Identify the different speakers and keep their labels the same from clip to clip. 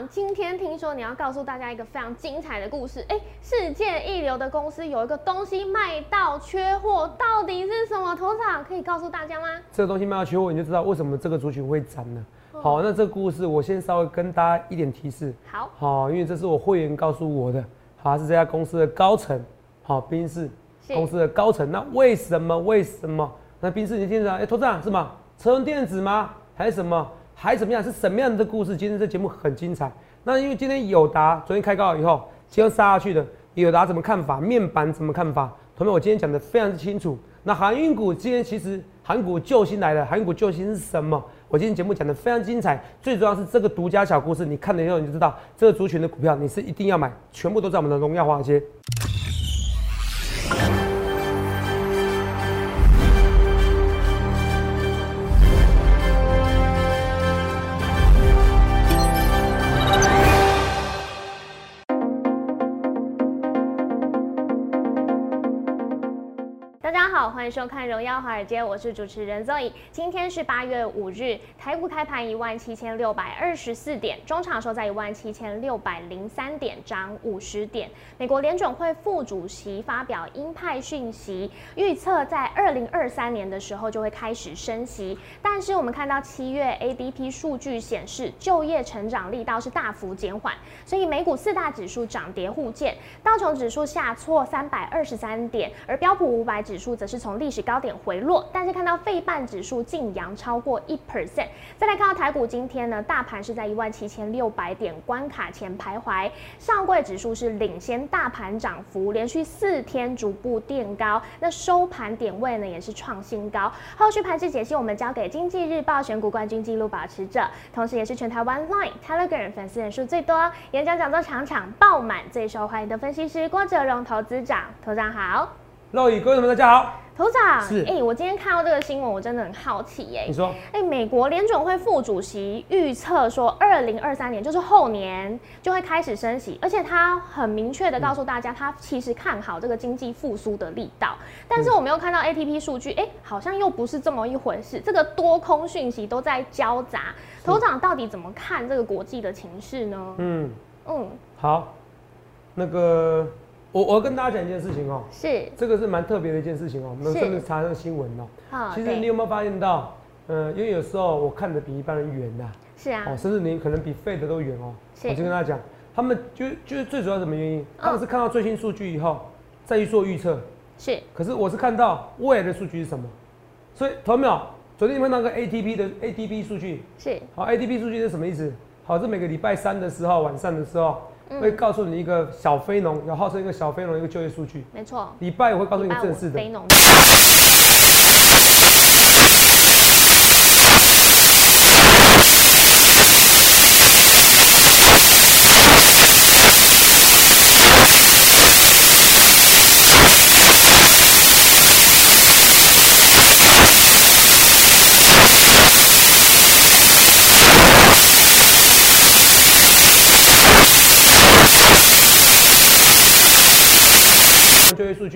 Speaker 1: 长，今天听说你要告诉大家一个非常精彩的故事。哎，世界一流的公司有一个东西卖到缺货，到底是什么？头长可以告诉大家吗？
Speaker 2: 这个东西卖到缺货，你就知道为什么这个族群会涨了。好，那这个故事我先稍微跟大家一点提示。
Speaker 1: 好，
Speaker 2: 好，因为这是我会员告诉我的，好是这家公司的高层，好，宾士公司的高层。那为什么？为什么？那宾士你听着，哎，头长是吗？车用电子吗？还是什么？还怎么样？是什么样的故事？今天这节目很精彩。那因为今天友达昨天开高以后，今天杀下去的，友达怎么看法？面板怎么看法？同学们我今天讲的非常清楚。那航运股今天其实航股救星来了，航股救星是什么？我今天节目讲的非常精彩，最重要是这个独家小故事，你看了以后你就知道，这个族群的股票你是一定要买，全部都在我们的荣耀华尔街。
Speaker 1: 大家好欢迎收看《荣耀华尔街》，我是主持人 Zoe。今天是八月五日，台股开盘一万七千六百二十四点，中场收在一万七千六百零三点，涨五十点。美国联准会副主席发表鹰派讯息，预测在二零二三年的时候就会开始升息。但是我们看到七月 ADP 数据显示，就业成长力道是大幅减缓，所以美股四大指数涨跌互见，道琼指数下挫三百二十三点，而标普五百指数则是从历史高点回落，但是看到费半指数净扬超过一 percent。再来看到台股今天呢，大盘是在一万七千六百点关卡前徘徊，上柜指数是领先大盘涨幅，连续四天逐步垫高，那收盘点位呢也是创新高。后续盘势解析，我们交给经济日报选股冠军纪录保持者，同时也是全台湾 Line Telegram 粉丝人数最多、演讲讲座场场爆满、最受欢迎的分析师郭哲荣投资长，投长好。
Speaker 2: 各位朋友们，大家好。
Speaker 1: 头长，是哎，我今天看到这个新闻，我真的很好奇耶。
Speaker 2: 你说，
Speaker 1: 哎，美国联准会副主席预测说，二零二三年就是后年就会开始升息，而且他很明确的告诉大家，他其实看好这个经济复苏的力道。但是我们又看到 ATP 数据，哎，好像又不是这么一回事，这个多空讯息都在交杂。头长到底怎么看这个国际的情势呢？
Speaker 2: 嗯嗯，好，那个。我我要跟大家讲一件事情哦，
Speaker 1: 是
Speaker 2: 这个是蛮特别的一件事情哦，我们甚至查那个新闻哦。好，其实你有没有发现到，呃，因为有时候我看的比一般人远呐。
Speaker 1: 是啊。
Speaker 2: 哦，甚至你可能比费的都远哦。是。我就跟大家讲，他们就就是最主要什么原因？他们是看到最新数据以后再去做预测。
Speaker 1: 是。
Speaker 2: 可是我是看到未来的数据是什么？所以，同学们，昨天你们那个 ATP 的 ATP 数据
Speaker 1: 是。
Speaker 2: 好，ATP 数据是什么意思？好，是每个礼拜三的时候晚上的时候。会告诉你一个小非农，有号称一个小非农一个就业数据。
Speaker 1: 没错。
Speaker 2: 礼拜五会告诉你正式的。非农。就业数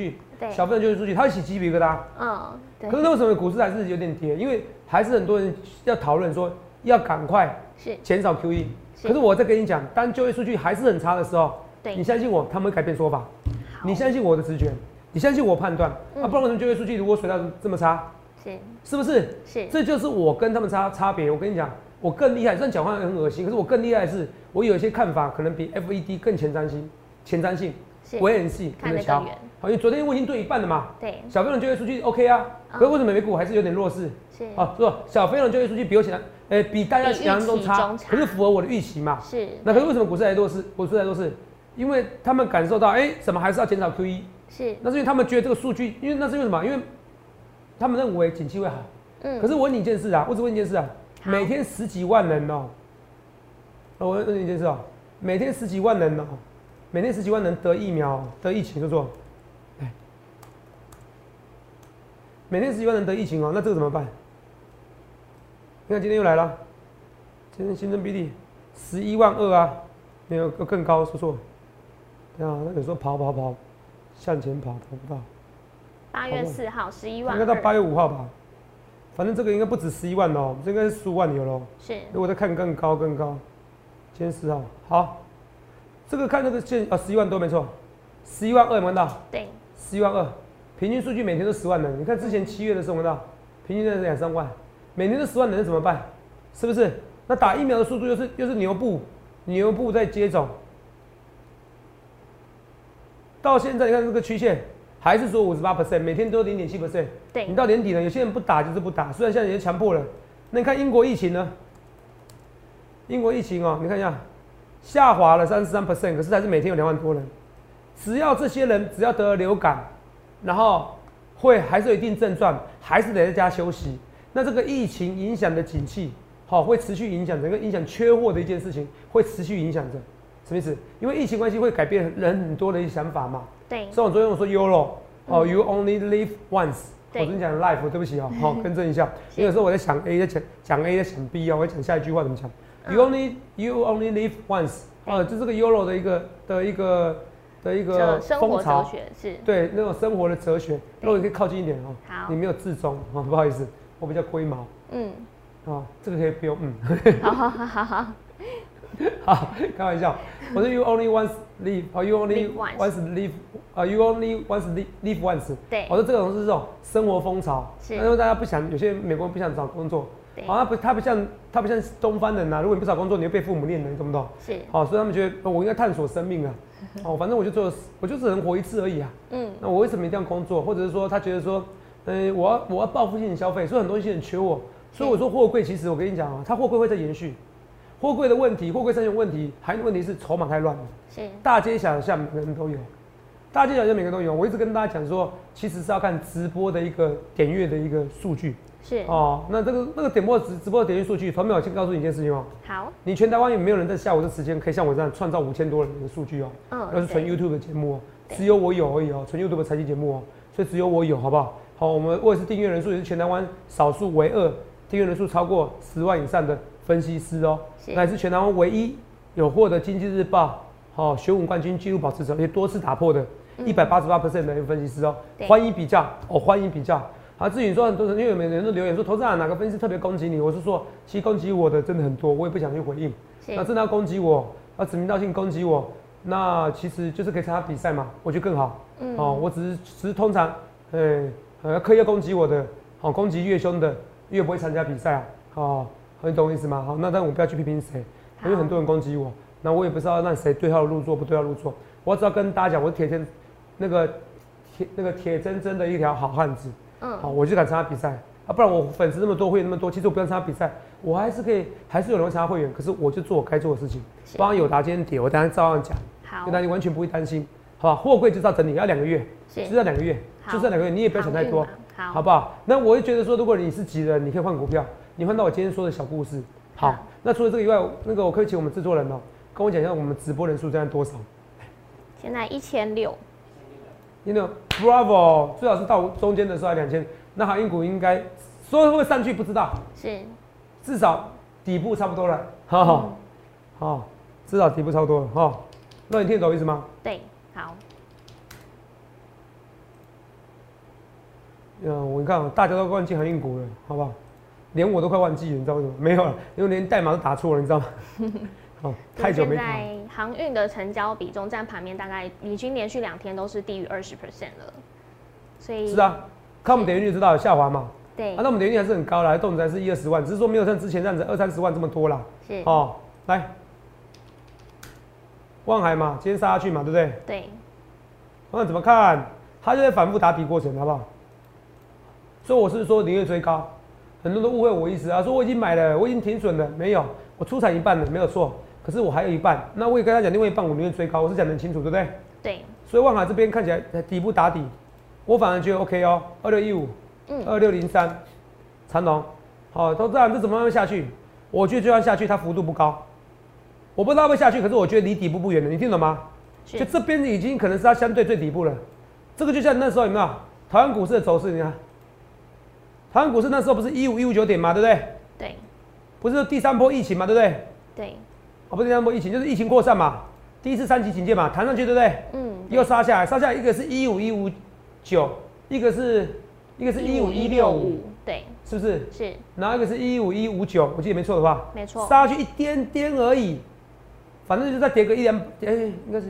Speaker 2: 小份就业数据，他会起鸡皮疙瘩。嗯，对。可是为什么股市还是有点跌？因为还是很多人要讨论说要赶快是减少 QE。可是我在跟你讲，当就业数据还是很差的时候，对，你相信我，他们会改变说法。你相信我的直觉，你相信我判断。啊，不然为什么就业数据如果水到这么差？是，是不是？是。这就是我跟他们差差别。我跟你讲，我更厉害。虽然讲话很恶心，可是我更厉害的是，我有一些看法可能比 FED 更前瞻性，前瞻性。我也很细，
Speaker 1: 看得远。
Speaker 2: 好，因为昨天我已经对一半了嘛。
Speaker 1: 对。
Speaker 2: 小非农就业数据 OK 啊，可是为什么美股还是有点弱势？是。哦，是小非农就业数据比我想，诶，比大家想象中差，可是符合我的预期嘛。是。那可是为什么股市还弱势？股市还弱势，因为他们感受到，哎，怎么还是要减少 QE？是。那是因为他们觉得这个数据，因为那是因为什么？因为他们认为景气会好。嗯。可是我问你一件事啊，我只问一件事啊，每天十几万人哦，我问你一件事哦，每天十几万人哦。每天十几万人得疫苗得疫情，就说，哎，每天十几万人得疫情哦，那这个怎么办？你看今天又来了，今天新增比例十一万二啊，没有更高，说错，啊，那有时候跑跑跑，向前跑跑不到。
Speaker 1: 八月四号十一万，
Speaker 2: 应该到八月五号吧，反正这个应该不止十一万哦，这应该是十五万有喽。是，如果再看更高更高，今天四号，好，这个看这个线啊，十一万多没错，十一万二有没有看到？
Speaker 1: 对，
Speaker 2: 十一万二，平均数据每天都十万人。你看之前七月的时候有没有看到？平均在两三万，每天都十万人怎么办？是不是？那打疫苗的速度又是又是牛步，牛步在接种。到现在你看这个曲线，还是说五十八 percent，每天都零点七 percent。
Speaker 1: 对，
Speaker 2: 你到年底了，有些人不打就是不打，虽然现在已经强迫了。那你看英国疫情呢？英国疫情哦，你看一下，下滑了三十三 percent，可是还是每天有两万多人。只要这些人只要得了流感，然后会还是有一定症状，还是得在家休息。那这个疫情影响的景气，好会持续影响整个影响缺货的一件事情，会持续影响着。什么意思？因为疫情关系会改变人很多的一些想法嘛。
Speaker 1: 对。
Speaker 2: 所以我昨天我说 YOLO，哦，You only live once。我昨天讲 life，对不起哦，好，更正一下。因为有时候我在想 A 在讲讲 A 在想 B 哦，我讲下一句话怎么讲？You only you only live once。哦，就这个 YOLO 的一个的一个的一个
Speaker 1: 风潮，是。
Speaker 2: 对，那种生活的哲学。如果你可以靠近一点哦。
Speaker 1: 好。
Speaker 2: 你没有自中哦，不好意思，我比较龟毛。嗯。哦，这个可以不用嗯。
Speaker 1: 好好好好好。
Speaker 2: 好，开玩笑。我说 you only once live，啊 you only once live，啊 you only once live live once。
Speaker 1: 对。
Speaker 2: 我说这种是这种生活风潮，是因为大家不想，有些美国人不想找工作。
Speaker 1: 对。
Speaker 2: 好，他不，他不像，他不像东方人呐。如果你不找工作，你会被父母念的，你懂不懂？
Speaker 1: 是。
Speaker 2: 好，所以他们觉得我应该探索生命啊。哦，反正我就做，我就只能活一次而已啊。嗯。那我为什么一定要工作？或者是说，他觉得说，嗯，我要我要报复性消费，所以很多东西很缺我。所以我说货柜，其实我跟你讲啊，它货柜会在延续。货柜的问题，货柜上有问题，还有问题是筹码太乱了。
Speaker 1: 是
Speaker 2: 大街小巷每个人都有，大街小巷每个人都有。我一直跟大家讲说，其实是要看直播的一个点阅的一个数据。
Speaker 1: 是
Speaker 2: 哦，那这个那个点播直直播的点击数据，朋友，我先告诉你一件事情哦。
Speaker 1: 好。
Speaker 2: 你全台湾有没有人在下午的时间可以像我这样创造五千多人的数据哦？嗯。那是纯 YouTube 的节目哦，只有我有而已哦，纯 YouTube 的财经节目哦，所以只有我有，好不好？好，我们我也是订阅人数也是全台湾少数唯二订阅人数超过十万以上的。分析师哦，乃是全台湾唯一有获得经济日报好选武冠军纪录保持者，也多次打破的，一百八十八 percent 的分析师哦，欢迎比较哦，欢迎比较。好，至于说很多人，因为每个人都留言说，投资人哪个分析师特别攻击你？我是说，其实攻击我的真的很多，我也不想去回应。那真的要攻击我，要指名道姓攻击我，那其实就是可以参加比赛嘛，我觉得更好。嗯，哦，我只是只是通常，呃，呃，刻意攻击我的，好，攻击越凶的越不会参加比赛啊，哦。你懂我意思吗？好，那但我不要去批评谁，因为很多人攻击我，那我也不知道让谁对号入座，不对号入座。我只要跟大家讲，我是铁真，那个铁那个铁铮铮的一条好汉子。嗯，好，我就敢参加比赛啊，不然我粉丝那么多，会员那么多，其实我不用参加比赛，我还是可以，还是有人会参加会员。可是我就做我该做的事情，帮友达今天跌，我当然照样讲，
Speaker 1: 好，
Speaker 2: 跟大家完全不会担心，好吧？货柜就是要整理，要两个月，就是要两个月，就是要两个月，你也不要想太多，
Speaker 1: 好，
Speaker 2: 好不好？那我就觉得说，如果你是急人，你可以换股票。你换到我今天说的小故事，好。那除了这个以外，那个我可以请我们制作人哦，跟我讲一下我们直播人数现在多少？
Speaker 1: 现在一千六。
Speaker 2: 你那 Bravo 最好是到中间的时候两千，那航运股应该说会不会上去不知道。
Speaker 1: 是。
Speaker 2: 至少底部差不多了，哈哈。好，至少底部差不多了，哈。那你听懂意思吗？
Speaker 1: 对，好。
Speaker 2: 嗯，我看大家都忘记航运股了，好不好？连我都快忘记了，你知道为什么？没有了，因为连代码都打错了，你知道吗？
Speaker 1: 哦，太久没。现在航运的成交比重占盘面大概已经连续两天都是低于二十 percent 了，所以
Speaker 2: 是啊，看我们点击率知道下滑嘛？
Speaker 1: 对。
Speaker 2: 啊，那我们点击率还是很高啦，动辄是一二十万，只是说没有像之前这样子二三十万这么多啦。
Speaker 1: 是。
Speaker 2: 哦，来，望海嘛，今天杀下去嘛，对不对？
Speaker 1: 对。
Speaker 2: 那怎么看？它就在反复打底过程，好不好？所以我是说宁愿追高。很多都误会我意思啊，说我已经买了，我已经停损了，没有，我出产一半了，没有错。可是我还有一半，那我也跟他讲另外一半我宁愿追高，我是讲得清楚，对不对？
Speaker 1: 对。
Speaker 2: 所以万海这边看起来底部打底，我反而觉得 OK 哦，二六一五，嗯，二六零三，长龙，好，都这样，这怎么慢慢下去？我觉得就算下去，它幅度不高，我不知道会下去，可是我觉得离底部不远了，你听懂吗？就这边已经可能是它相对最底部了，这个就像那时候有没有台湾股市的走势？你看。台湾股市那时候不是一五一五九点嘛，对不对？
Speaker 1: 对。
Speaker 2: 不是第三波疫情嘛，对不对？
Speaker 1: 对。
Speaker 2: 哦，不是第三波疫情，就是疫情扩散嘛。第一次三级警戒嘛，弹上去，对不对？嗯。又杀下来，杀下来一个是一五一五九，一个是一个是一五一六五，
Speaker 1: 对，
Speaker 2: 是不是？
Speaker 1: 是。
Speaker 2: 然后一个是一五一五九，我记得没错的话。
Speaker 1: 没错。
Speaker 2: 杀下去一点点而已，反正就再跌个一两，哎，应该是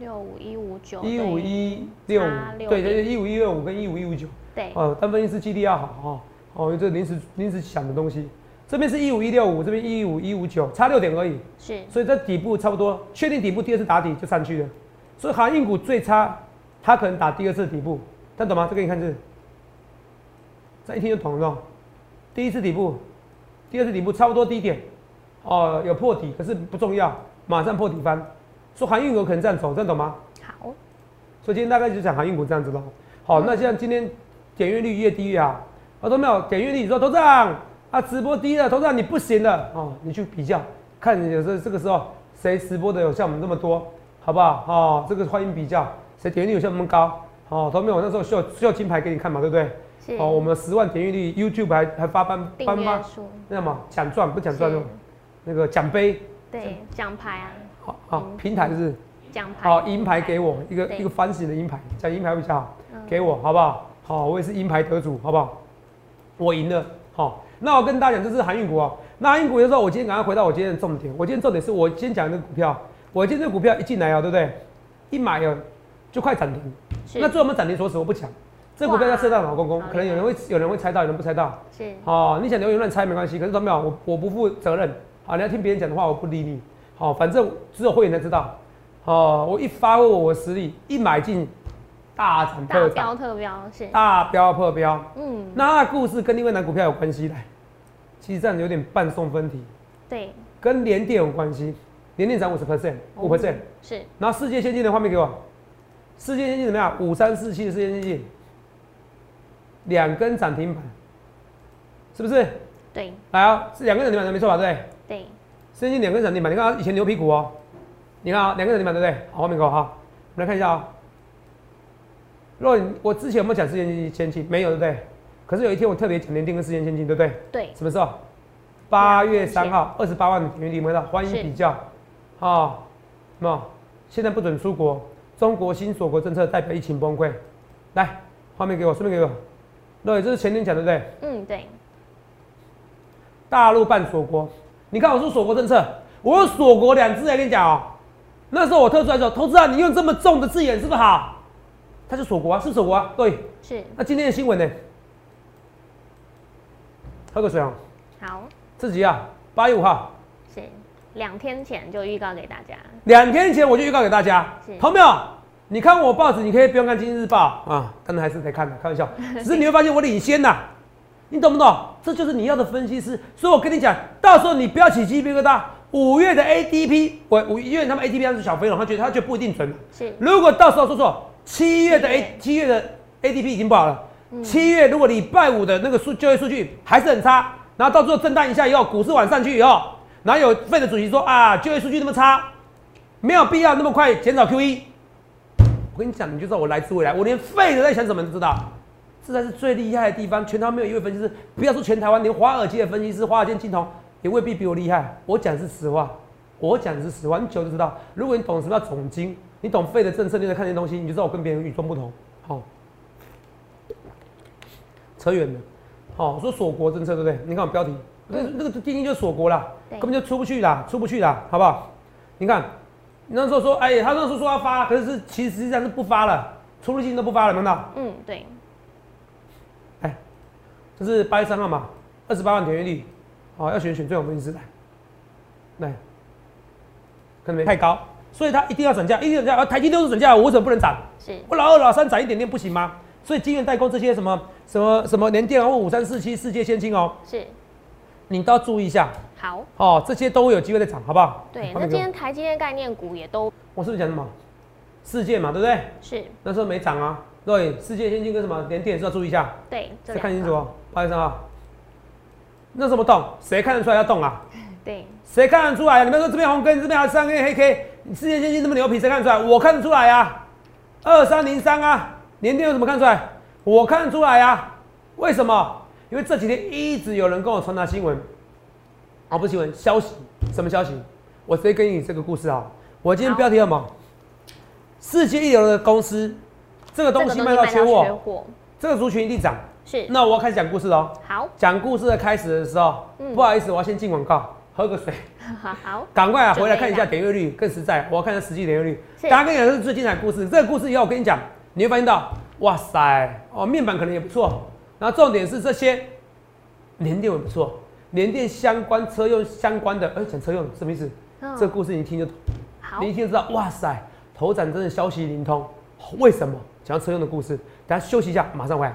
Speaker 1: 六五一五九
Speaker 2: 一五一六五，对对对，一五一六五跟一五一五九，
Speaker 1: 对，
Speaker 2: 哦，单分析师记忆要好哦，哦，这临时临时想的东西，这边是一五一六五，这边一五一五九，差六点而已，
Speaker 1: 是，
Speaker 2: 所以这底部差不多，确定底部第二次打底就上去了，所以航运股最差，它可能打第二次底部，但懂吗？这给你看这，这一听就懂了，第一次底部，第二次底部差不多低点，哦，有破底，可是不重要。马上破底翻，说航运股可能这样走，这样懂吗？
Speaker 1: 好，
Speaker 2: 所以今天大概就讲航运股这样子喽。好，那像今天点阅率越低越好，我都没有点阅率，你说头涨啊，直播低了，头涨你不行了哦，你去比较，看有时候这个时候谁直播的有像我们这么多，好不好？哦，这个欢迎比较，谁点阅率有像我们高？哦，投没我，那时候需要需要金牌给你看嘛，对不对？
Speaker 1: 是。
Speaker 2: 哦，我们十万点阅率，YouTube 还还发颁
Speaker 1: 颁发
Speaker 2: 那什么奖状不奖状那种那个奖杯。
Speaker 1: 对，奖牌啊，
Speaker 2: 好好，平台是
Speaker 1: 奖牌，
Speaker 2: 好银牌给我一个一个方形的银牌，奖银牌比较好，给我好不好？好，我也是银牌得主，好不好？我赢了，好，那我跟大家讲，这是航运股啊。那航运股的时候，我今天赶快回到我今天的重点，我今天重点是我今天讲的股票，我今天这股票一进来啊，对不对？一买哦就快涨停，那最后我们涨停锁死我不讲，这股票叫色大老公公，可能有人会有人会猜到，有人不猜到，
Speaker 1: 是，
Speaker 2: 好，你想留言乱猜没关系，可是都没有，我我不负责任。好，你要听别人讲的话，我不理你。好，反正只有会员才知道。好，我一发挥我的实力，一买进大涨特
Speaker 1: 涨，大标特标是
Speaker 2: 大标破标。嗯，那故事跟另外一股票有关系的，其实这样有点半送分题。
Speaker 1: 对，
Speaker 2: 跟联电有关系，联电涨五十 percent，五 percent
Speaker 1: 是。
Speaker 2: 然后世界先进的画面给我，世界先进怎么样？五三四七的世界先进，两根涨停板，是不是？
Speaker 1: 对。
Speaker 2: 来啊，是两根涨停板，没错吧？对。
Speaker 1: 对，
Speaker 2: 先进两根涨停板，你看以前牛皮股哦，你看啊，两根涨停板对不对？好，后面给我哈，我们来看一下啊。若我之前有没有讲四千先进？没有对不对？可是有一天我特别讲联电跟四千先进，对不对？
Speaker 1: 对。
Speaker 2: 什么时候？八月三号，二十八万的点阅率，到，欢迎比较。好，那现在不准出国，中国新锁国政策代表疫情崩溃。来，画面给我，顺便给我。对，这是前天讲的对
Speaker 1: 不对？嗯，对。
Speaker 2: 大陆办锁国，你看我说锁国政策，我用锁国两字来跟你讲哦。那时候我特出来说，投资啊，你用这么重的字眼是不是好？他是锁国啊，是锁国啊，对，
Speaker 1: 是。
Speaker 2: 那今天的新闻呢？喝个水啊。
Speaker 1: 好。
Speaker 2: 自己啊，八月五号。
Speaker 1: 是，两天前就预告给大家。
Speaker 2: 两天前我就预告给大家。是。朋友你看我报纸，你可以不用看《今日日报》啊，可能还是得看的，开玩笑。只是你会发现我领先呐。你懂不懂？这就是你要的分析师。所以我跟你讲，到时候你不要起鸡皮疙瘩。五月的 ADP，我五月他们 ADP 是小飞龙，他觉得他觉得不一定准。
Speaker 1: 是。
Speaker 2: 如果到时候说说七月的 A 七月的 ADP 已经不好了。七月如果礼拜五的那个数就业数据还是很差，然后到最后震荡一下以后，股市往上去以后，然后有费的主席说啊，就业数据那么差，没有必要那么快减少 QE。我跟你讲，你就知道我来自未来，我连费的在想什么都知道。这才是最厉害的地方。全台湾没有一位分析师，不要说全台湾，连华尔街的分析师、华尔街金童也未必比我厉害。我讲是实话，我讲的是实话。你久就知道，如果你懂什么叫总金，你懂费的政策，你在看这些东西，你就知道我跟别人与众不同。好，扯远了。好，说锁国政策对不对？你看我标题，那那个定义就锁国了，根本就出不去啦，出不去啦，好不好？你看，那时候说，哎，他那时候说要发，可是其实实际上是不发了，出入境都不发了，看到？
Speaker 1: 嗯，对。
Speaker 2: 哎这是八月三号嘛，二十八万点阅率，好，要选选最好分析师来，来，可能太高，所以它一定要涨价，一定涨价，而台积电是涨价，我为什么不能涨？
Speaker 1: 是，
Speaker 2: 我老二老三涨一点点不行吗？所以晶圆代工这些什么什么什么联电啊，或五三四七世界先进哦，
Speaker 1: 是，
Speaker 2: 你都要注意一下。
Speaker 1: 好，
Speaker 2: 哦，这些都会有机会再涨，好不好？
Speaker 1: 对，那今天台积电概念股也都，
Speaker 2: 我是不是讲什么？世界嘛，对不对？
Speaker 1: 是，
Speaker 2: 那时候没涨啊。对，世界先进跟什么联电是要注意一下。
Speaker 1: 对，
Speaker 2: 再看清楚哦。不好意思啊，那怎么动？谁看得出来要动啊？
Speaker 1: 对，
Speaker 2: 谁看得出来？你们说这边红根，这边还三根黑 K，世界先进这么牛皮，谁看得出来？我看得出来呀。二三零三啊，年电有什么看出来？我看得出来呀。为什么？因为这几天一直有人跟我传达新闻，啊，不是新闻，消息。什么消息？我直接跟你这个故事啊。我今天标题什么？世界一流的公司。这个东西卖到缺货，这个族群一定涨。
Speaker 1: 是，
Speaker 2: 那我要开始讲故事喽。
Speaker 1: 好，
Speaker 2: 讲故事的开始的时候，不好意思，我要先进广告，喝个水。
Speaker 1: 好，
Speaker 2: 赶快啊，回来看一下点阅率更实在。我要看下实际点阅率。大家跟你讲是最精彩故事，这个故事以后我跟你讲，你会发现到，哇塞，哦，面板可能也不错。然后重点是这些，联电也不错，联电相关车用相关的，哎，讲车用什么意思？这个故事你一听就懂，你一听就知道，哇塞，头展真的消息灵通。为什么？讲车用的故事，大家休息一下，马上回来。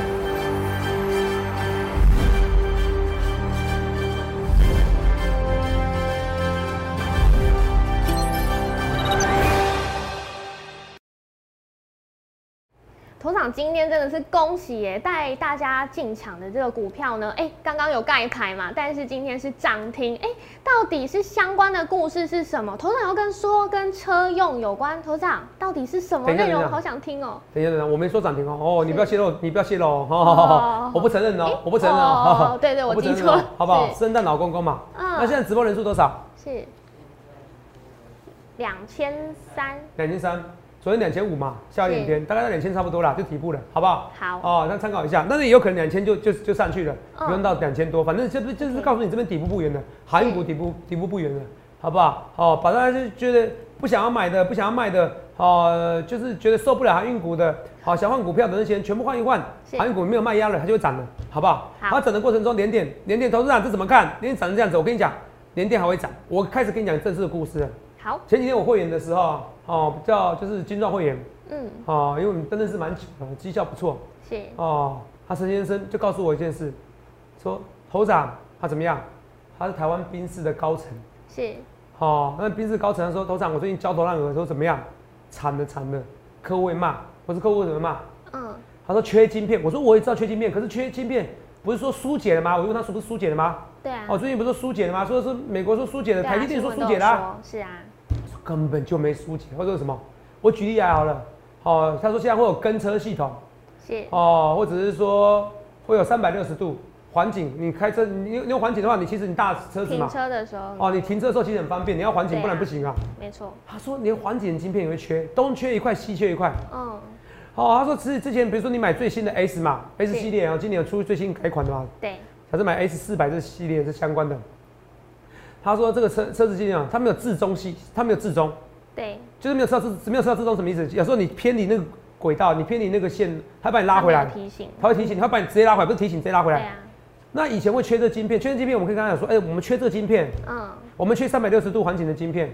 Speaker 1: 头场今天真的是恭喜耶，带大家进场的这个股票呢，哎，刚刚有盖牌嘛，但是今天是涨停，哎，到底是相关的故事是什么？头场要跟说跟车用有关，头场到底是什么内容？好想听哦。
Speaker 2: 等一下，等一下，我没说涨停哦，哦，你不要泄露，你不要泄露哦，我不承认哦，我不承认哦，
Speaker 1: 对对，我 记错，
Speaker 2: 好不好？圣诞老公公嘛，嗯，那现在直播人数多少？
Speaker 1: 是两千三，
Speaker 2: 两千三。昨天两千五嘛，下一两天大概在两千差不多啦，就底部了，好不好？
Speaker 1: 好
Speaker 2: 哦，那参考一下，但是也有可能两千就就就上去了，不用到两千多，反正就是就是告诉你这边底部不远了，航运股底部底部不远了，好不好？哦，把大家就觉得不想要买的、不想要卖的，哦，就是觉得受不了航运股的，好想换股票的那些全部换一换，航运股没有卖压了，它就会涨了，好不好？好，涨的过程中连点连点投资长这怎么看？连点涨成这样子，我跟你讲，连点还会涨，我开始跟你讲正式的故事。
Speaker 1: 好，
Speaker 2: 前几天我会员的时候，哦，比较就是金钻会员，嗯，哦，因为我们真的是蛮久的，绩效不错，
Speaker 1: 是，
Speaker 2: 哦，他陈先生就告诉我一件事，说头长他怎么样？他是台湾宾士的高层，
Speaker 1: 是，
Speaker 2: 哦，那宾士高层他说头长我最近焦头烂额，说怎么样？惨的惨的，客户会骂，不是客户为什么骂？嗯，他说缺晶片，我说我也知道缺晶片，可是缺晶片不是说疏解了吗？我问他说不是疏解了吗？
Speaker 1: 对啊，哦，
Speaker 2: 最近不是疏解了吗？说是美国说疏解了，台积电说疏解了，
Speaker 1: 是啊。
Speaker 2: 根本就没疏解，或者什么？我举例来好了，哦，他说现在会有跟车系统，
Speaker 1: 是。
Speaker 2: 哦，或者是说会有三百六十度环景，你开车你用环景的话，你其实你大车子
Speaker 1: 嘛，停车的时候，哦，
Speaker 2: 你停车的时候其实很方便，你要环景不然不行啊，
Speaker 1: 没错。
Speaker 2: 他说连环景晶片也会缺，东缺一块西缺一块，嗯，哦，他说其实之前比如说你买最新的 S 嘛，S 系列啊，今年有出最新改款的嘛，
Speaker 1: 对，
Speaker 2: 还是买 S 四百这系列是相关的。他说：“这个车车子机啊，它没有自中系，它没有自中，
Speaker 1: 对，
Speaker 2: 就是没有车自没有车自中什么意思？有时候你偏离那个轨道，你偏离那个线，它把你拉回来，
Speaker 1: 提醒，
Speaker 2: 它会提醒，它把你直接拉回来，不是提醒直接拉回来。那以前会缺这晶片，缺这晶片，我们可以跟他讲说，哎，我们缺这个晶片，嗯，我们缺三百六十度环境的晶片，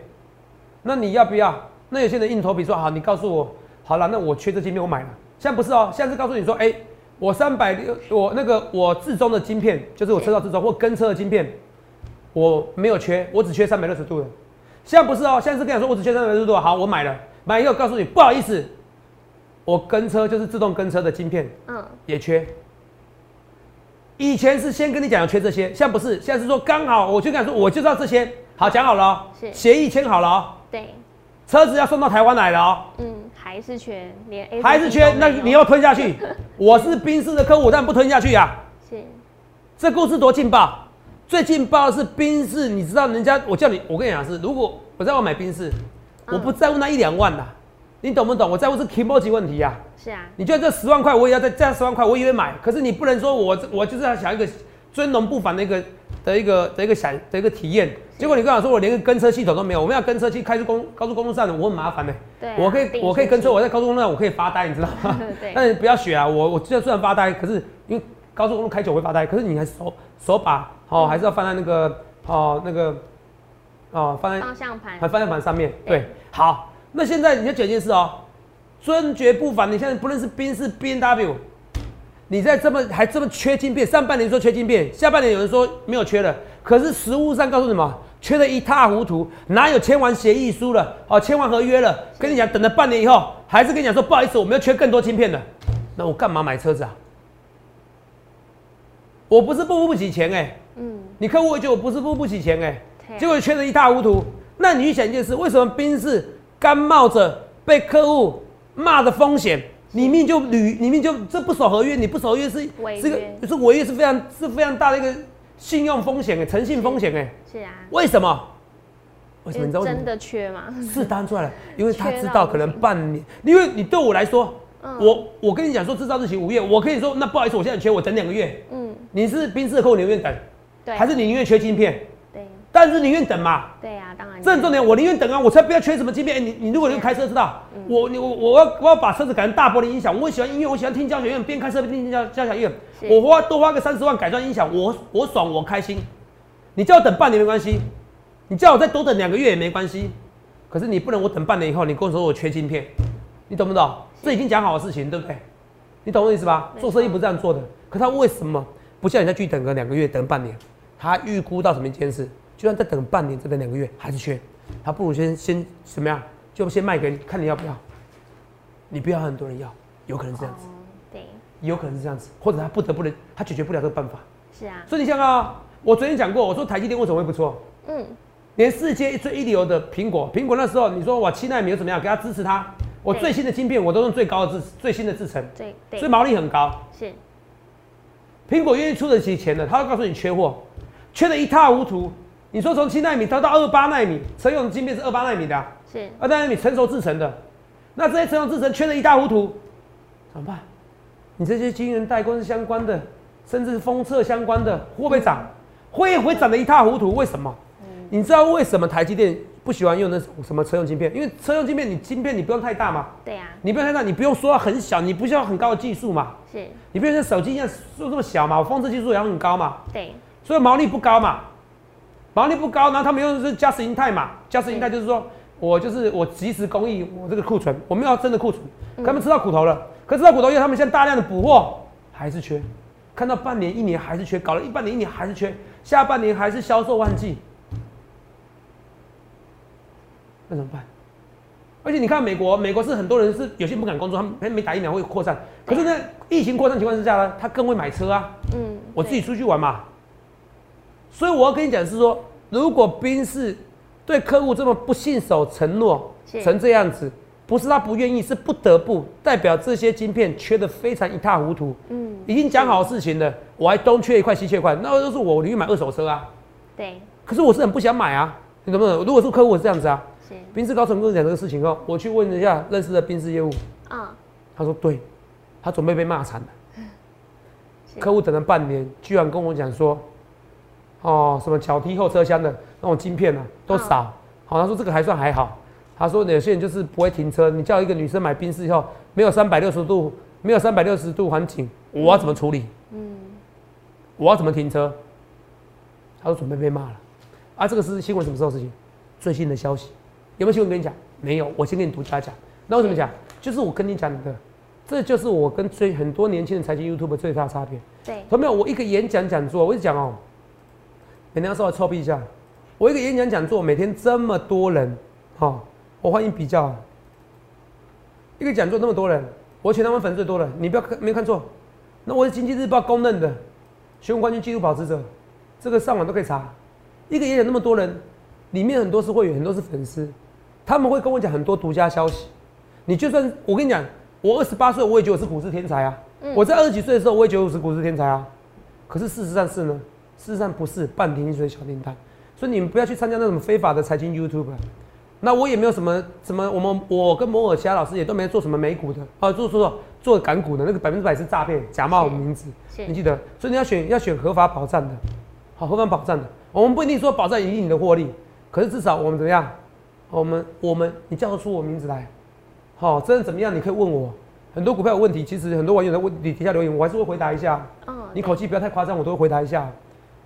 Speaker 2: 那你要不要？那有些人硬头皮说，好，你告诉我，好了，那我缺这晶片，我买了。现在不是哦，现在是告诉你说，哎，我三百六，我那个我自中的晶片，就是我车道自中或跟车的晶片。”我没有缺，我只缺三百六十度的。现在不是哦，现在是跟你说我只缺三百六十度。好，我买了，买以后告诉你，不好意思，我跟车就是自动跟车的晶片，嗯，也缺。以前是先跟你讲要缺这些，现在不是，现在是说刚好我就跟你说，我就知道这些。好，讲好了，是协议签好了哦。
Speaker 1: 对，
Speaker 2: 车子要送到台湾来了哦。
Speaker 1: 嗯，还是缺，连
Speaker 2: 还是缺，那你要吞下去。我是冰士的客户，但不吞下去呀。
Speaker 1: 是，
Speaker 2: 这故事多劲爆。最近报的是宾士，你知道人家我叫你，我跟你讲是，如果我在我买宾士，我不在乎那一两万呐，你懂不懂？我在乎是 k m o j i 问题
Speaker 1: 呀。是啊。
Speaker 2: 你觉得这十万块我也要再加十万块，我也会买。可是你不能说我我就是要想一个尊荣不凡的一个的一个的一个想的一个体验。结果你跟我说我连个跟车系统都没有，我们要跟车去开出公高速公路上的，我很麻烦呢。
Speaker 1: 对。
Speaker 2: 我可以我可以跟车，我在高速公路上我可以发呆，你知道吗？
Speaker 1: 对。
Speaker 2: 但 是不要学啊，我我虽然发呆，可是因为高速公路开久会发呆，可是你还手手把。哦，还是要放在那个哦，那个
Speaker 1: 哦，放在方向盘，
Speaker 2: 还方向盘上面。对，好，那现在你要讲一件事哦，尊爵不凡。你现在不论是宾士、B N W，你在这么还这么缺晶片，上半年说缺晶片，下半年有人说没有缺了，可是实物上告诉什么，缺的一塌糊涂，哪有签完协议书了，哦，签完合约了，跟你讲，等了半年以后，还是跟你讲说不好意思，我们要缺更多晶片的，那我干嘛买车子啊？我不是不付不起钱哎。嗯，你客户会觉得我不是付不起钱哎，结果缺的一塌糊涂。那你去想一件事，为什么宾士甘冒着被客户骂的风险，你明明就履，你明明就这不守合约，你不守合约是
Speaker 1: 违
Speaker 2: 这个
Speaker 1: 约
Speaker 2: 是违约是非常是非常大的一个信用风险哎，诚信风险哎，
Speaker 1: 是。啊，
Speaker 2: 为什么？为什么？
Speaker 1: 真的缺吗？
Speaker 2: 是单出来了，因为他知道可能半年，因为你对我来说，
Speaker 1: 嗯。
Speaker 2: 我我跟你讲说制造日期五月，我可以说那不好意思，我现在缺，我等两个月。
Speaker 1: 嗯，
Speaker 2: 你是宾士的客户，你宁愿等，
Speaker 1: 对，
Speaker 2: 还是你宁愿缺晶片？
Speaker 1: 对
Speaker 2: 但是宁愿等嘛，
Speaker 1: 对呀，当然
Speaker 2: 这很重点，我宁愿等啊，我才不要缺什么晶片。哎你你如果你开车知道，
Speaker 1: 嗯
Speaker 2: 我你我我要我要把车子改成大玻璃音响，我喜欢音乐，我喜欢听交响乐，边开车边听交交响乐，我花多花个三十万改装音响，我我爽我开心。你叫我等半年没关系，你叫我再多等两个月也没关系，可是你不能我等半年以后你跟我说我缺晶片，你懂不懂？这已经讲好的事情，对不对？你懂我意思吧？做生意不是这样做的，可他为什么不叫你再继续等个两个月，等半年？他预估到什么一件事？就算再等半年，再等两个月还是缺，他不如先先怎么样？就先卖给你，看你要不要。你不要很多人要，有可能是这样子，
Speaker 1: 哦，对，
Speaker 2: 有可能是这样子，或者他不得不能，他解决不了这个办法。
Speaker 1: 是啊，
Speaker 2: 所以你想想啊，我昨天讲过，我说台积电为什么会不错？
Speaker 1: 嗯，
Speaker 2: 连世界最一流的苹果，苹果那时候你说我七纳米又怎么样？给他支持他，我最新的晶片我都用最高的制最新的制程，
Speaker 1: 对对，
Speaker 2: 所以毛利很高。
Speaker 1: 是
Speaker 2: 苹果愿意出得起钱的，他会告诉你缺货，缺的一塌糊涂。你说从七纳米到到二八纳米，车用晶片是二八纳米的、啊，
Speaker 1: 是，
Speaker 2: 二八纳米成熟制成的，那这些成熟制成缺的一塌糊涂，怎么办？你这些晶圆代工相关的，甚至是封测相关的，会不会涨？会会涨得一塌糊涂？为什么？你知道为什么台积电不喜欢用那什么车用晶片？因为车用晶片你晶片你不用太大嘛，
Speaker 1: 对呀，
Speaker 2: 你不用太大，你不用说很小，你不需要很高的技术嘛，
Speaker 1: 是，
Speaker 2: 你不用像手机一样做这么小嘛，我封测技术也要很高嘛，
Speaker 1: 对，
Speaker 2: 所以毛利不高嘛，毛利不高，然后他们又是加时银泰嘛，加时银泰就是说我就是我即时供应我这个库存，我没有要真的库存，他们吃到苦头了，可吃到苦头，因为他们现在大量的补货还是缺，看到半年一年还是缺，搞了一半年一年还是缺，下半年还是销售旺季，那怎么办？而且你看美国，美国是很多人是有些不敢工作，他们还没打疫苗会扩散，可是呢，疫情扩散情况之下呢，他更会买车啊，
Speaker 1: 嗯，
Speaker 2: 我自己出去玩嘛。所以我要跟你讲是说，如果宾士对客户这么不信守承诺成这样子，不是他不愿意，是不得不，代表这些晶片缺的非常一塌糊涂。
Speaker 1: 嗯，
Speaker 2: 已经讲好事情了，我还东缺一块西缺一块，那都是我我宁愿买二手车啊。
Speaker 1: 对，
Speaker 2: 可是我是很不想买啊，你懂不懂？如果是客户是这样子啊，
Speaker 1: 是，
Speaker 2: 宾士高层跟我讲这个事情哦，我去问一下认识的宾士业务，
Speaker 1: 嗯，
Speaker 2: 他说对，他准备被骂惨了。客户等了半年，居然跟我讲说，哦，什么脚踢后车厢的那种晶片啊，都少。好、他说这个还算还好。他说有些人就是不会停车，你叫一个女生买宾士以后，没有三百六十度，没有三百六十度环境，我要怎么处理？
Speaker 1: 嗯，
Speaker 2: 我要怎么停车？他说准备被骂了。啊，这个是新闻什么时候的事情？最新的消息，有没有新闻跟你讲？没有，我先跟你独家讲。那为什么讲？就是我跟你讲的，这就是我跟最很多年轻人财经 YouTube 最大的差别。
Speaker 1: 对，
Speaker 2: 同没有？我一个演讲讲座，我一直讲哦，每天要稍微臭屁一下。我一个演讲讲座，每天这么多人，哦，我欢迎比较啊。一个讲座那么多人，我请台湾粉最多了，你不要看没有看错，那我是经济日报公认的学问冠军纪录保持者，这个上网都可以查。一个演讲那么多人，里面很多是会员，很多是粉丝，他们会跟我讲很多独家消息。你就算我跟你讲，我二十八岁，我也觉得我是股市天才啊。
Speaker 1: 嗯
Speaker 2: 我在二十几岁的时候，我也觉得我是股市天才啊。可是事实上是呢，事实上不是半瓶水小订单。所以你们不要去参加那种非法的财经 YouTube 啊。那我也没有什么什么，我们我跟摩尔其他老师也都没做什么美股的啊，做做做做港股的那个百分之百是诈骗，假冒我们名字，你记得？所以你要选要选合法保障的，好合法保障的。我们不一定说保障一定你的获利，可是至少我们怎么样？我们我们你叫得出我名字来，好、真的怎么样？你可以问我很多股票有问题，其实很多网友在问底底下留言，我还是会回答一下。
Speaker 1: 嗯，
Speaker 2: 你口气不要太夸张，我都会回答一下。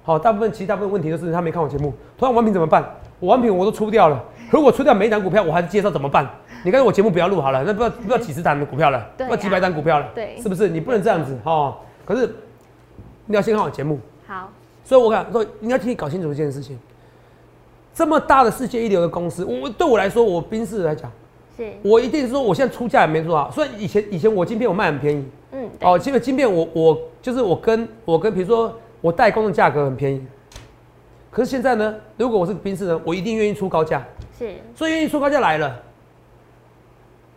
Speaker 2: 好，大部分其实大部分问题都是他没看我节目。同样，完品怎么办？我完品我都出掉了，如果出掉每一档股票，我还是介绍怎么办？你看我节目不要录好了，那不要不要几十档的股票了，
Speaker 1: 对啊
Speaker 2: 不要几百档股票了，
Speaker 1: 对
Speaker 2: 是不是？你不能这样子哈、可是你要先看我节目，
Speaker 1: 好，
Speaker 2: 所以我讲说你要替你搞清楚一件事情。这么大的世界一流的公司，我对我来说，我宾士来讲，
Speaker 1: 是，
Speaker 2: 我一定是说我现在出价也没多少。虽然以前以前我晶片我卖很便宜，
Speaker 1: 嗯，
Speaker 2: 哦，因为晶片我我就是我跟我跟比如说我代工的价格很便宜，可是现在呢，如果我是宾士人，我一定愿意出高价，
Speaker 1: 是，
Speaker 2: 所以愿意出高价来了。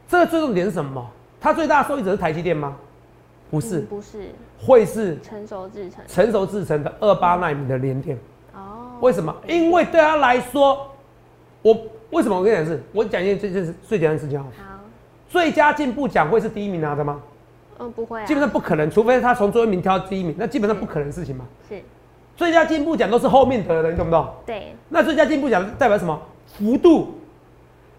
Speaker 2: 这个最重点是什么？它最大受益者是台积电吗？不是，
Speaker 1: 不是，
Speaker 2: 会是
Speaker 1: 成熟制成，
Speaker 2: 成熟制成的二八纳米的联电。
Speaker 1: 哦，
Speaker 2: 为什么？因为对他来说，我为什么我跟你讲是，我讲一件最最最简单的事情好。
Speaker 1: 好，
Speaker 2: 最佳进步奖会是第一名拿的吗？
Speaker 1: 嗯，不会啊，
Speaker 2: 基本上不可能，除非他从最后一名挑第一名，那基本上不可能的事情嘛。
Speaker 1: 是，
Speaker 2: 最佳进步奖都是后面得的，你懂不懂？
Speaker 1: 对，
Speaker 2: 那最佳进步奖代表什么？幅度。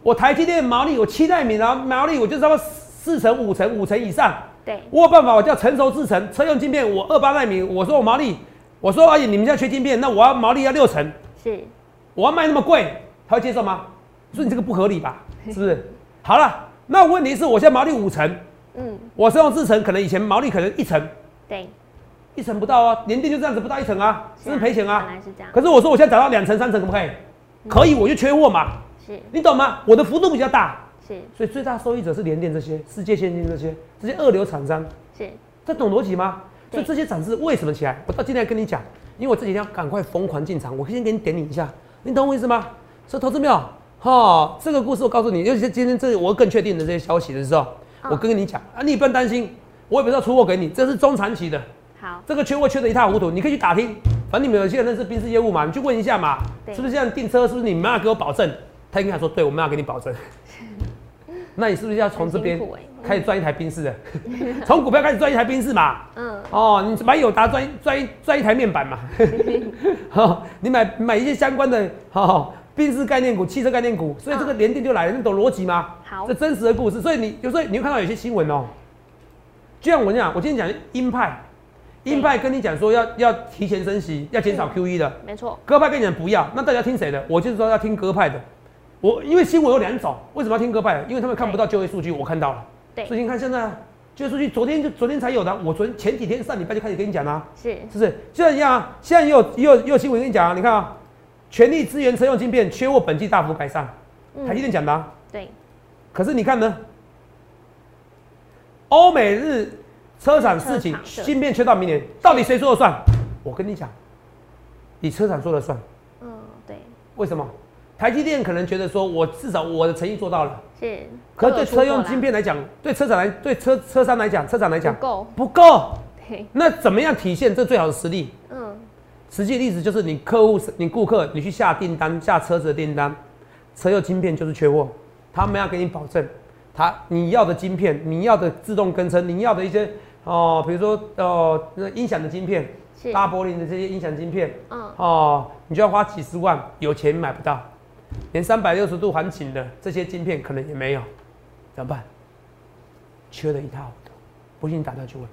Speaker 2: 我台积电毛利我七纳米，然后毛利我就差不多四成、五成、五成以上。
Speaker 1: 对，
Speaker 2: 我有办法，我叫成熟制成车用晶片，我二八纳米，我说我毛利，我说而且你们现在缺晶片，那我要毛利要六成，
Speaker 1: 是，
Speaker 2: 我要卖那么贵，他会接受吗？说你这个不合理吧，是不是？好了，那问题是我现在毛利五成，
Speaker 1: 嗯，
Speaker 2: 我车用制成可能以前毛利可能一成，
Speaker 1: 对，
Speaker 2: 一成不到啊，年定就这样子不到一成啊，是不是赔钱啊？
Speaker 1: 本来是这样，
Speaker 2: 可是我说我现在涨到两成三成可不可以？可以，我就缺货嘛，
Speaker 1: 是
Speaker 2: 你懂吗？我的幅度比较大，
Speaker 1: 是
Speaker 2: 所以最大受益者是联电这些世界先进这些这些二流厂商，
Speaker 1: 是，
Speaker 2: 这懂逻辑吗？所以这些涨势为什么起来？我到今天跟你讲，因为我这几天要赶快疯狂进场，我先给你点你一下，你懂我意思吗？说投资没有？哈，这个故事我告诉你，尤其是今天这我更确定的这些消息的时候，
Speaker 1: 嗯
Speaker 2: 我跟你讲啊，你也不用担心，我也不知道出货给你，这是中长期的，
Speaker 1: 好，
Speaker 2: 这个缺货缺的一塌糊涂，你可以去打听，反正你们有些人认识宾士业务嘛，你去问一下嘛，是不是这样订车？是不是你们要给我保证？他应该说，对，我们要给你保证。那你是不是要从这边开始赚一台宾士的？从股票开始赚一台宾士嘛？
Speaker 1: 嗯，
Speaker 2: 哦，你买友达赚一赚一赚一台面板嘛？哦，你买买一些相关的哦，宾士概念股、汽车概念股，所以这个连电就来了，你懂逻辑吗？
Speaker 1: 好
Speaker 2: 这真实的故事，所以你有时候你会看到有些新闻哦，就像我讲，我今天讲鹰派，鹰派跟你讲说要要提前升息，要减少 QE 的，
Speaker 1: 没错，
Speaker 2: 鸽派跟你讲不要，那大家听谁的？我就是说要听鸽派的。我因为新闻有两种，为什么要听鸽派的？因为他们看不到就业数据，我看到了。
Speaker 1: 对
Speaker 2: 所以你看现在就业数据，昨天就昨天才有的，我昨天前几天上礼拜就开始跟你讲啦、
Speaker 1: 是，
Speaker 2: 是不是？现在一样啊，现在也有也有也有新闻跟你讲啊，你看啊，全力支援车用晶片，缺货本季大幅改善，
Speaker 1: 嗯
Speaker 2: 台积电讲的、啊。
Speaker 1: 对，
Speaker 2: 可是你看呢？欧美日车厂事情
Speaker 1: 车厂，是
Speaker 2: 芯片缺到明年，到底谁说了算？我跟你讲，你车厂说了算。
Speaker 1: 嗯，对，
Speaker 2: 为什么？台积电可能觉得说，我至少我的诚意做到了，
Speaker 1: 是，
Speaker 2: 可是对车用晶片来讲，对车厂来，对车车商来讲，车厂来讲
Speaker 1: 不够，
Speaker 2: 不够。
Speaker 1: 对，
Speaker 2: 那怎么样体现这最好的实力？
Speaker 1: 嗯，
Speaker 2: 实际例子就是你客户、你顾客，你去下订单、下车子的订单，车用晶片就是缺货，他们要给你保证，他你要的晶片、你要的自动跟车、你要的一些哦，比如说哦，那音响的晶片、大柏林的这些音响晶片，
Speaker 1: 嗯，
Speaker 2: 哦，你就要花几十万，有钱买不到，连三百六十度环景的这些晶片可能也没有，怎么办？缺的一塌糊涂，不信你打电话去问。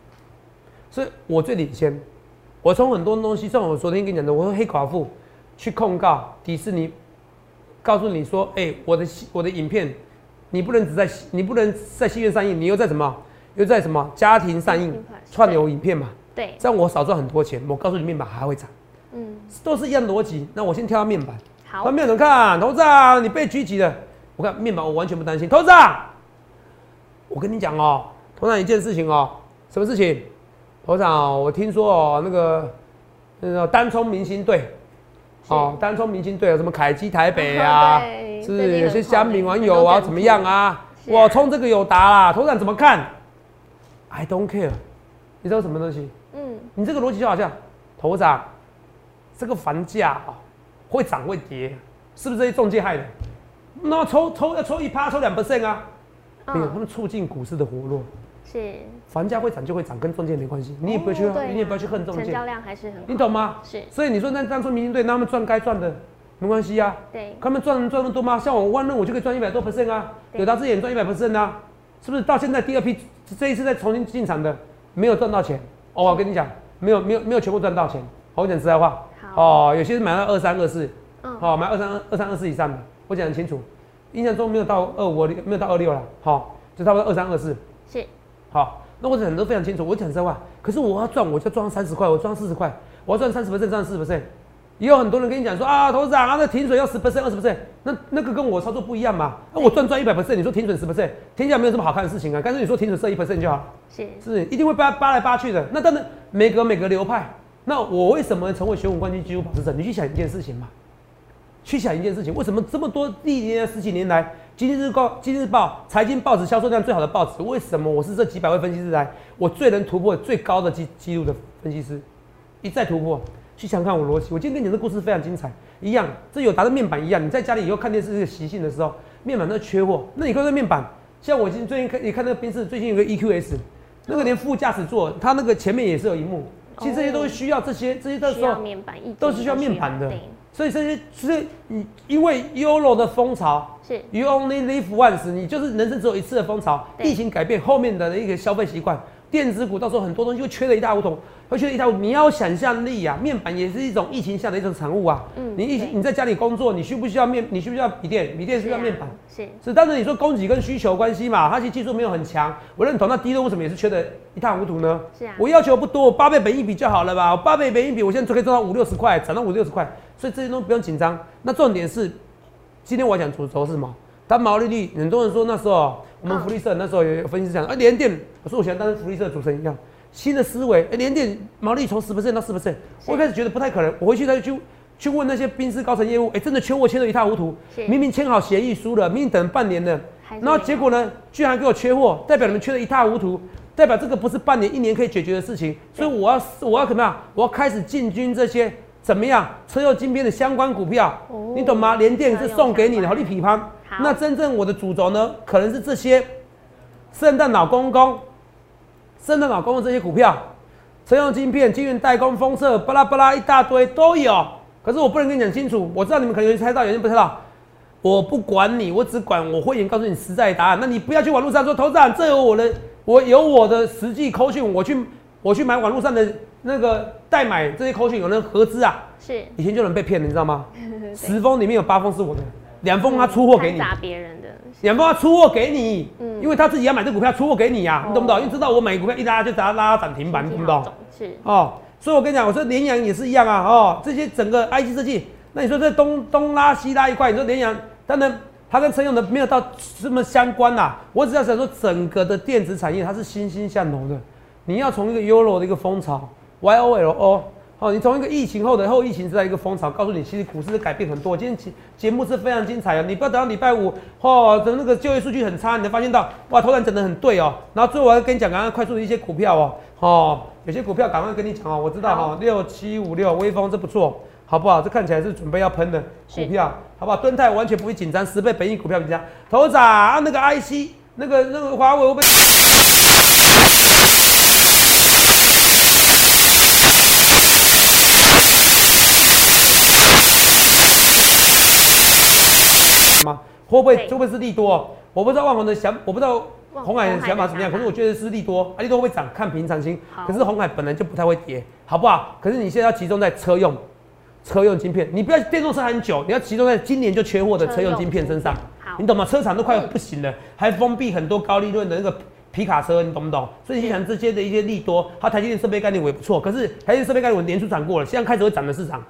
Speaker 2: 所以我最领先，我从很多东西，像我昨天跟你讲的，我说黑寡妇去控告迪士尼，告诉你说，哎、我的戏我的影片，你不能只在你不能在戏院上映，你又在什么？又在什么家庭上映串流影片嘛？
Speaker 1: 对，
Speaker 2: 这样我少赚很多钱。我告诉你，面板还会涨。
Speaker 1: 嗯，
Speaker 2: 都是一样的逻辑。那我先跳到面板，
Speaker 1: 好
Speaker 2: 那，面板看？头长，你被狙击了。我看面板，我完全不担心。头长，我跟你讲哦，头长一件事情哦，什么事情？头长，我听说哦，那个那个单冲明星队，哦，单冲明星队有什么凯基台北啊，是有些乡民
Speaker 1: 欸
Speaker 2: 网友啊，怎么样啊？我冲这个有答啦，头长怎么看？I don't care，你知道什么东西？
Speaker 1: 嗯，
Speaker 2: 你这个逻辑就好像，头长，这个房价啊、会涨会跌，是不是这些中介害的？那抽抽要抽一趴，抽两 percent 啊？没有，他
Speaker 1: 嗯，
Speaker 2: 们促进股市的活络，
Speaker 1: 是，
Speaker 2: 房价会涨就会涨，跟中介没关系，你也不要去，你也不要去恨中介
Speaker 1: 成交，量还是很，
Speaker 2: 你懂吗？
Speaker 1: 是，
Speaker 2: 所以你说那当初明星队，那他们赚该赚的，没关系啊。
Speaker 1: 对，
Speaker 2: 他们赚赚那么多吗？像我万润，我就可以赚一百多 percent 啊，
Speaker 1: 对
Speaker 2: 有达之也赚一百 percent 啊，是不是？到现在第二批这一次再重新进场的，没有赚到钱。哦，我跟你讲，没有没有没有全部赚到钱。好我讲实在话，
Speaker 1: 好，
Speaker 2: 哦，有些人买到二三二四，
Speaker 1: 嗯，
Speaker 2: 哦，买二三二三二四以上的，我讲得很清楚。印象中没有到二五，没有到二六了，好、就差不多二三二四。
Speaker 1: 是，
Speaker 2: 好，那我讲的都非常清楚。我讲实在话，可是我要赚，我就赚三十块，我赚四十块，我要赚三十 percent，赚四十 percent。也有很多人跟你讲说啊，头长啊，那停损要十 percent、二十 percent，那那个跟我操作不一样嘛。那、我赚赚一百 percent，你说停损十 percent，听起来没有什么好看的事情啊。但是你说停损设一 percent 就好，
Speaker 1: 是，
Speaker 2: 是一定会扒扒来扒去的。那当然每个每个流派，那我为什么成为选股冠军几乎保持者？你去想一件事情嘛，去想一件事情，为什么这么多历年十几年来今日日报、今日报财经报纸销售量最好的报纸，为什么我是这几百位分析师来，我最能突破最高的记记录的分析师，一再突破。去想看我逻辑，我今天跟你的故事非常精彩，一样，这有达到面板一样。你在家里以后看电视这个习性的时候，面板都缺货，那你看这面板，像我今最近看，你看那个宾士最近有个 EQS，那个连副驾驶座，它那个前面也是有一幕。其实这些都是需要这些，这些
Speaker 1: 都是需要面板，
Speaker 2: 都是需要面板的。所以这些是，你因为 Euro 的风潮，
Speaker 1: 是
Speaker 2: You only live once，你就是人生只有一次的风潮。疫情改变后面的一个消费习惯，电子股到时候很多东西会缺的一塌糊涂。会缺的一塌糊涂。你要想象力啊，面板也是一种疫情下的一种产物啊。嗯，你疫你在家里工作，你需不需要面？你需不需要笔电？笔电需要面板。
Speaker 1: 是
Speaker 2: 是，但是你说供给跟需求关系嘛，它其实技术没有很强，我认同。那低端为什么也是缺的一塌糊涂呢？
Speaker 1: 是啊，
Speaker 2: 我要求不多，八倍本一比就好了吧？八倍本一比，我现在就可以赚到五六十块，涨到五六十块，所以这些都不用紧张。那重点是，今天我讲主轴是什么？它毛利率，很多人说那时候我们福利社那时候有分析师讲，啊，连电，我说我喜欢当福利社主持人一样。新的思维，哎，连电毛利从十 percent 到四 percent，我一开始觉得不太可能。我回去再去去问那些宾士高层业务，哎，真的缺货缺的一塌糊涂。明明签好协议书了，明明等半年了，然后结果呢，居然给我缺货，代表你们缺的一塌糊涂，代表这个不是半年一年可以解决的事情。所以我要我要怎么样？我要开始进军这些怎么样车用晶片的相关股票，你懂吗？连电是送给你的，好利匹潘。那真正我的主轴呢，可能是这些圣诞老公公。圣诞老公公这些股票，车用晶片、晶圆代工、封测，巴拉巴拉一大堆都有。可是我不能跟你讲清楚，我知道你们可能有人猜到，有些不猜到。我不管你，我只管我会员告诉你实在答案。那你不要去网络上说，头长，这有我的，我有我的实际扣讯，我去我去买网络上的那个代买这些扣讯，有人合资啊？
Speaker 1: 是，
Speaker 2: 以前就能被骗的，你知道吗？十封里面有八封是我的，两封他出货给你。
Speaker 1: 砸别人的。
Speaker 2: 两封他出货给你，嗯，因为他自己要买这股票，出货给你呀，你懂不懂？因为知道我买股票一拉就砸拉涨停板，你懂不懂？
Speaker 1: 是
Speaker 2: 哦，所以我跟你讲，我说联阳也是一样啊，哦，这些整个 IC 设计，那你说这东东拉西拉一块，你说联阳，当然它跟车用的没有到这么相关呐。我只要想说，整个的电子产业它是欣欣向荣的，你要从一个 Euro 的一个风潮，YOLO。哦，你从一个疫情后的后疫情时代一个风潮，告诉你其实股市改变很多。今天节节目是非常精彩的！你不要等到礼拜五，哦，等那个就业数据很差，你才发现到哇，头然整的很对哦。然后最后我要跟你讲刚刚快速的一些股票哦，哦，有些股票赶快跟你讲哦，我知道哈，六七五六微风这不错，好不好？这看起来是准备要喷的股票，好不好？敦泰完全不会紧张，十倍本益股票比较。头仔啊，那个 IC，那个那个华为会不吗？会不会会不会是利多？我不知道万宏的想，我不知道红海的想法怎么样。可是我觉得是利多，啊，利多会涨，看平常心。可是红海本来就不太会跌，好不好？可是你现在要集中在车用，车用晶片，你不要电动车很久，你要集中在今年就缺货的车用晶片身上。你懂吗？车厂都快不行了，还封闭很多高利润的那个皮卡车，你懂不懂？所以你想这些的一些利多，它台积电设备概念也不错。可是台积电设备概念我年初涨过了，现在开始会涨的市场。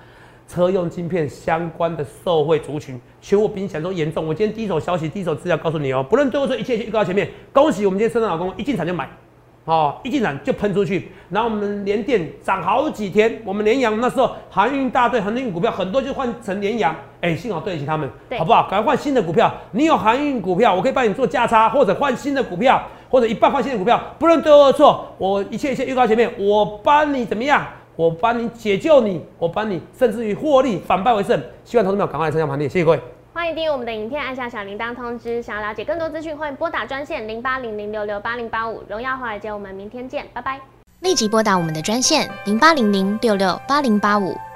Speaker 2: 车用晶片相关的受惠族群，缺货比你想中严重。我今天第一手消息、第一手资料告诉你哦，不论对我说一切预告前面，恭喜我们今天圣诞老公一进场就买，哦，一进场就喷出去。然后我们连电涨好几天，我们连阳那时候航运大队航运股票很多就换成连阳，哎，幸好对得起他们，好不好？赶快换新的股票。你有航运股票，我可以帮你做价差，或者换新的股票，或者一半换新的股票。不论对或错，我一切一切预告前面，我帮你怎么样？我帮你解救你，我帮你甚至于获利，反败为胜。希望投资朋友赶快来参加盘点，谢谢各位。
Speaker 1: 欢迎订阅我们的影片，按下小铃铛通知。想要了解更多资讯，欢迎拨打专线零八零零六六八零八五。荣耀华尔街，我们明天见，拜拜。立即拨打我们的专线零八零零六六八零八五